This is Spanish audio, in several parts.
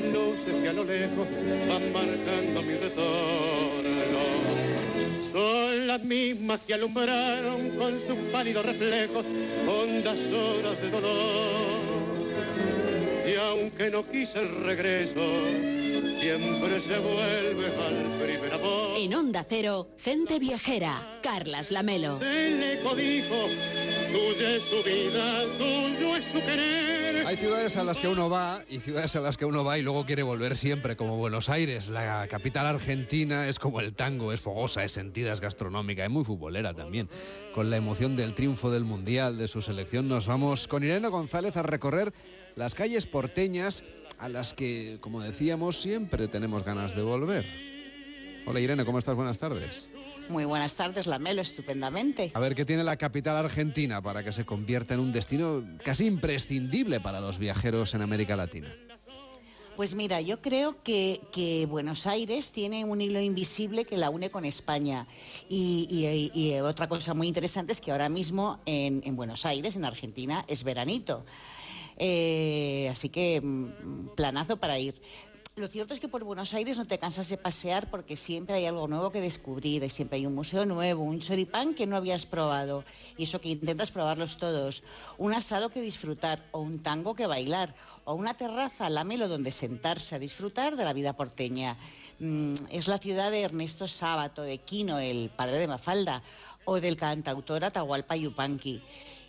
las luces que a lo lejos van marcando mi retorno. Son las mismas que alumbraron con sus pálidos reflejos hondas horas de dolor. Y aunque no quise el regreso, siempre se vuelve al primer amor. En Onda Cero, gente viajera, Carlas Lamelo. Se codijo, Hay ciudades a las que uno va y ciudades a las que uno va y luego quiere volver siempre, como Buenos Aires. La capital argentina es como el tango, es fogosa, es sentida, es gastronómica, es muy futbolera también. Con la emoción del triunfo del Mundial, de su selección, nos vamos con Irene González a recorrer las calles porteñas a las que, como decíamos, siempre tenemos ganas de volver. Hola Irene, ¿cómo estás? Buenas tardes. Muy buenas tardes, Lamelo, estupendamente. A ver, ¿qué tiene la capital argentina para que se convierta en un destino casi imprescindible para los viajeros en América Latina? Pues mira, yo creo que, que, Buenos Aires tiene un hilo invisible que la une con España. Y, y, y otra cosa muy interesante es que ahora mismo en, en Buenos Aires, en Argentina, es veranito. Eh, así que mm, planazo para ir. Lo cierto es que por Buenos Aires no te cansas de pasear porque siempre hay algo nuevo que descubrir, siempre hay un museo nuevo, un choripán que no habías probado y eso que intentas probarlos todos, un asado que disfrutar o un tango que bailar o una terraza, la melo donde sentarse a disfrutar de la vida porteña. Mm, es la ciudad de Ernesto Sábato, de Quino, el padre de Mafalda, o del cantautor Atahualpa Yupanqui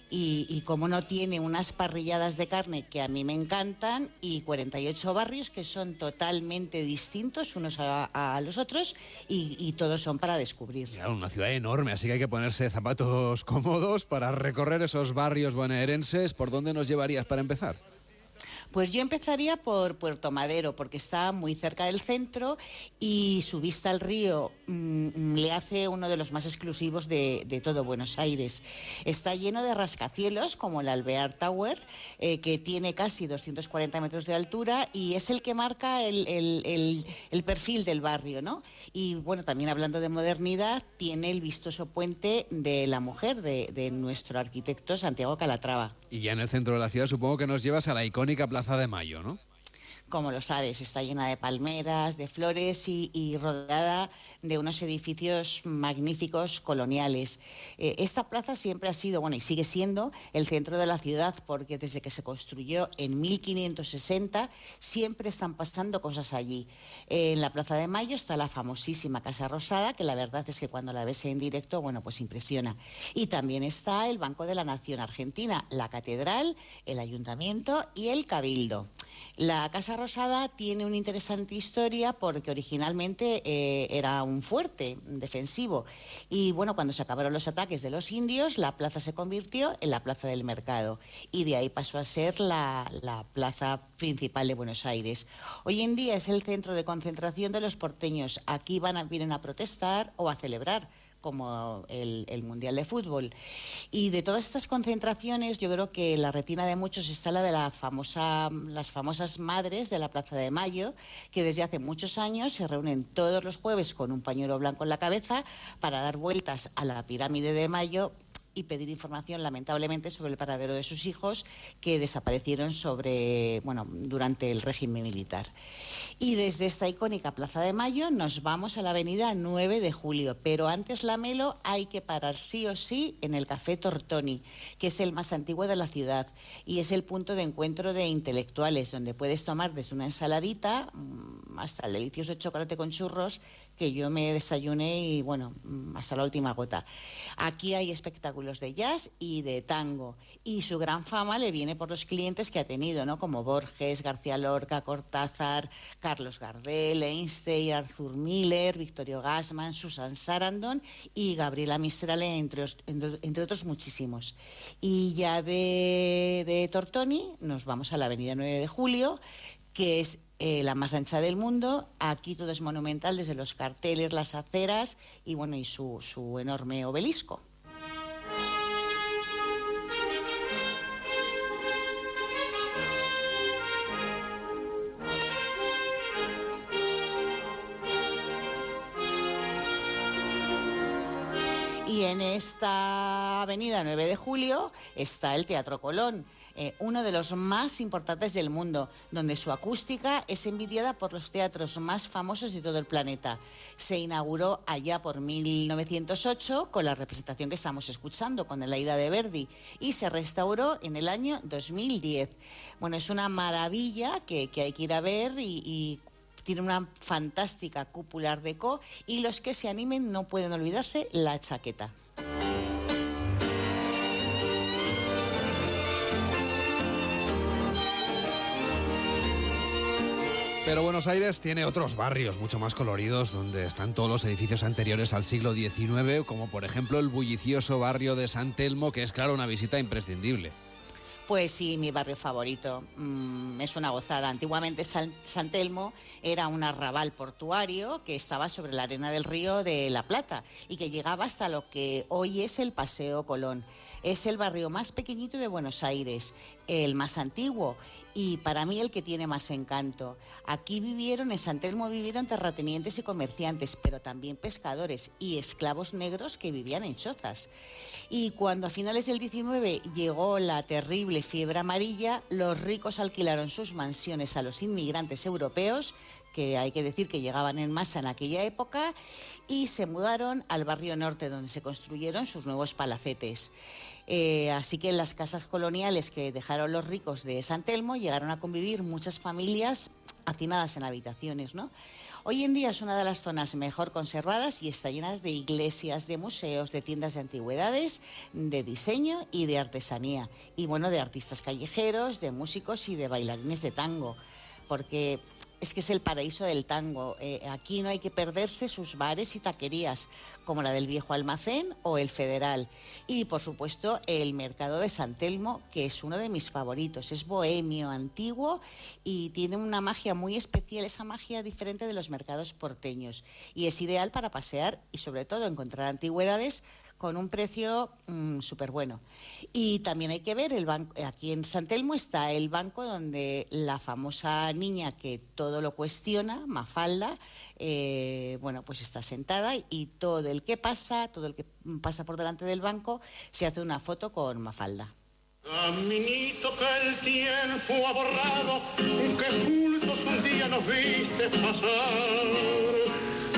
y, y, como no tiene unas parrilladas de carne que a mí me encantan y 48 barrios que son totalmente distintos unos a, a los otros y, y, todos son para descubrir. Claro, una ciudad enorme, así que hay que ponerse zapatos cómodos para recorrer esos barrios bonaerenses. ¿Por dónde nos llevarías para empezar? Pues yo empezaría por Puerto Madero, porque está muy cerca del centro y su vista al río mmm, le hace uno de los más exclusivos de, todo Buenos Aires. Está lleno de rascacielos, como el Alvear Tower, eh, que tiene casi 240 metros de altura y es el que marca el, perfil del barrio, ¿no? Y bueno, también hablando de modernidad, tiene el vistoso puente de la mujer de nuestro arquitecto Santiago Calatrava. Y ya en el centro de la ciudad supongo que nos llevas a la icónica Plaza de Mayo, ¿no? Como lo sabes, está llena de palmeras, de flores y, y rodeada de unos edificios magníficos coloniales. Eh, esta plaza siempre ha sido, bueno, y sigue siendo el centro de la ciudad porque desde que se construyó en 1560 siempre están pasando cosas allí. Eh, en la Plaza de Mayo está la famosísima Casa Rosada, que la verdad es que cuando la ves en directo, bueno, pues impresiona. Y también está el Banco de la Nación Argentina, la Catedral, el Ayuntamiento y el Cabildo. La Casa Rosada tiene una interesante historia porque originalmente eh, era un fuerte defensivo y bueno, cuando se acabaron los ataques de los indios, la plaza se convirtió en la Plaza del Mercado y de ahí pasó a ser la, la plaza principal de Buenos Aires. Hoy en día es el centro de concentración de los porteños. Aquí van a, vienen a protestar o a celebrar como el, Mundial de Fútbol. Y de todas estas concentraciones, yo creo que la retina de muchos está la de la famosa, las famosas madres de la Plaza de Mayo, que desde hace muchos años se reúnen todos los jueves con un pañuelo blanco en la cabeza para dar vueltas a la pirámide de Mayo y pedir información, lamentablemente, sobre el paradero de sus hijos que desaparecieron sobre, bueno, durante el régimen militar. Y desde esta icónica Plaza de Mayo nos vamos a la avenida 9 de Julio, pero antes la Melo hay que parar sí o sí en el Café Tortoni, que es el más antiguo de la ciudad y es el punto de encuentro de intelectuales, donde puedes tomar desde una ensaladita hasta el delicioso chocolate con churros que yo me desayuné y bueno, hasta la última gota. Aquí hay espectáculos de jazz y de tango y su gran fama le viene por los clientes que ha tenido, ¿no? Como Borges, García Lorca, Cortázar, Carlos Gardel, Einstein, Arthur Miller, Victorio Gassman, Susan Sarandon y Gabriela Mistral, entre, entre, entre otros muchísimos. Y ya de, de Tortoni nos vamos a la avenida 9 de Julio, que es eh, la más ancha del mundo. Aquí todo es monumental, desde los carteles, las aceras y bueno, y su, su enorme obelisco. En esta avenida 9 de julio está el Teatro Colón. eh, uno de los más importantes del mundo, donde su acústica es envidiada por los teatros más famosos de todo el planeta. Se inauguró allá por 1908 con la representación que estamos escuchando, con el Aida de Verdi, y se restauró en el año 2010. Bueno, es una maravilla que, hay que ir a ver y, tiene una fantástica cúpula de co y los que se animen no pueden olvidarse la chaqueta. Pero Buenos Aires tiene otros barrios mucho más coloridos donde están todos los edificios anteriores al siglo XIX, como por ejemplo el bullicioso barrio de San Telmo, que es claro una visita imprescindible. Pues sí, mi barrio favorito. Mm, es una gozada. Antiguamente San, Telmo era un arrabal portuario que estaba sobre la arena del río de La Plata y que llegaba hasta lo que hoy es el Paseo Colón. Es el barrio más pequeñito de Buenos Aires, el más antiguo y para mí el que tiene más encanto. Aquí vivieron, en San Telmo vivieron terratenientes y comerciantes, pero también pescadores y esclavos negros que vivían en chozas. Y cuando a finales del 19 llegó la terrible fiebre amarilla, los ricos alquilaron sus mansiones a los inmigrantes europeos, que hay que decir que llegaban en masa en aquella época, y se mudaron al barrio norte donde se construyeron sus nuevos palacetes. Eh, así que en las casas coloniales que dejaron los ricos de San Telmo llegaron a convivir muchas familias hacinadas en habitaciones, ¿no? Hoy en día es una de las zonas mejor conservadas y está llena de iglesias, de museos, de tiendas de antigüedades, de diseño y de artesanía. Y bueno, de artistas callejeros, de músicos y de bailarines de tango. Porque es que es el paraíso del tango. Eh, aquí no hay que perderse sus bares y taquerías, como la del Viejo Almacén o el Federal. Y por supuesto el Mercado de San Telmo, que es uno de mis favoritos. Es bohemio, antiguo y tiene una magia muy especial, esa magia diferente de los mercados porteños. Y es ideal para pasear y sobre todo encontrar antigüedades con un precio mm, súper bueno. Y también hay que ver, el banco, aquí en San Telmo está el banco donde la famosa niña que todo lo cuestiona, Mafalda, eh, bueno, pues está sentada y todo el que pasa, todo el que pasa por delante del banco, se hace una foto con Mafalda. Caminito que el tiempo ha borrado, que juntos un día nos viste pasar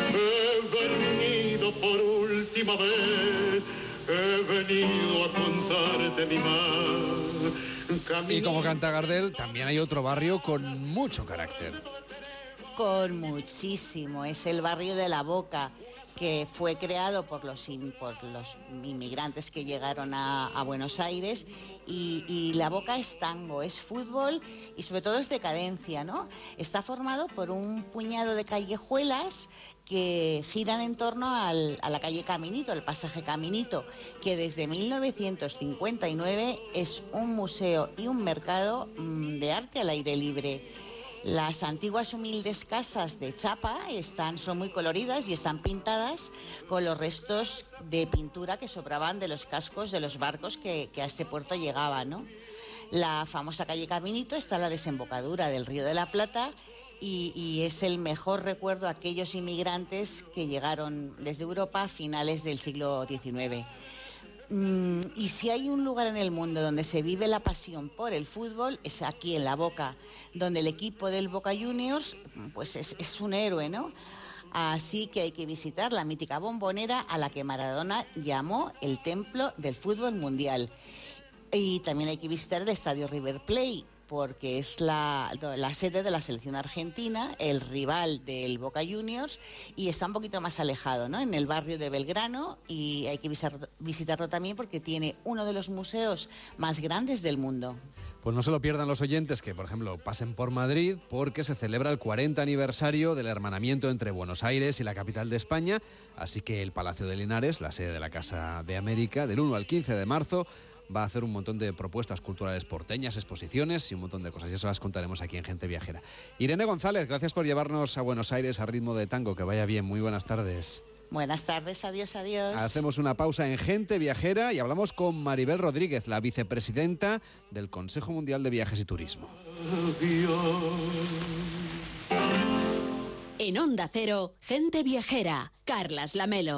He venido por última vez, he venido a contarte mi mal. Y como canta Gardel, también hay otro barrio con mucho carácter. Con muchísimo, es el barrio de La Boca, que fue creado por los, por los inmigrantes que llegaron a, Buenos Aires y, La Boca es tango, es fútbol y sobre todo es decadencia, ¿no? Está formado por un puñado de callejuelas que giran en torno a la calle Caminito, el pasaje Caminito, que desde 1959 es un museo y un mercado mm, de arte al aire libre. Las antiguas humildes casas de chapa están, son muy coloridas y están pintadas con los restos de pintura que sobraban de los cascos de los barcos que, a este puerto llegaban. ¿no? La famosa calle Caminito está en la desembocadura del Río de la Plata y, es el mejor recuerdo a aquellos inmigrantes que llegaron desde Europa a finales del siglo XIX. Mm, y si hay un lugar en el mundo donde se vive la pasión por el fútbol, es aquí en La Boca, donde el equipo del Boca Juniors pues es, es un héroe, ¿no? Así que hay que visitar la mítica bombonera a la que Maradona llamó el templo del fútbol mundial. Y también hay que visitar el estadio River Plate porque es la, sede de la selección argentina, el rival del Boca Juniors, y está un poquito más alejado, ¿no? En el barrio de Belgrano, y hay que visitarlo también porque tiene uno de los museos más grandes del mundo. Pues no se lo pierdan los oyentes que, por ejemplo, pasen por Madrid porque se celebra el 40 aniversario del hermanamiento entre Buenos Aires y la capital de España, así que el Palacio de Linares, la sede de la Casa de América, del 1 al 15 de marzo, va a hacer un montón de propuestas culturales porteñas, exposiciones y un montón de cosas. Y eso las contaremos aquí en Gente Viajera. Irene González, gracias por llevarnos a Buenos Aires a ritmo de tango. Que vaya bien. Muy buenas tardes. Buenas tardes, adiós, adiós. Hacemos una pausa en Gente Viajera y hablamos con Maribel Rodríguez, la vicepresidenta del Consejo Mundial de Viajes y Turismo. En Onda Cero, Gente Viajera, Carlas Lamelo.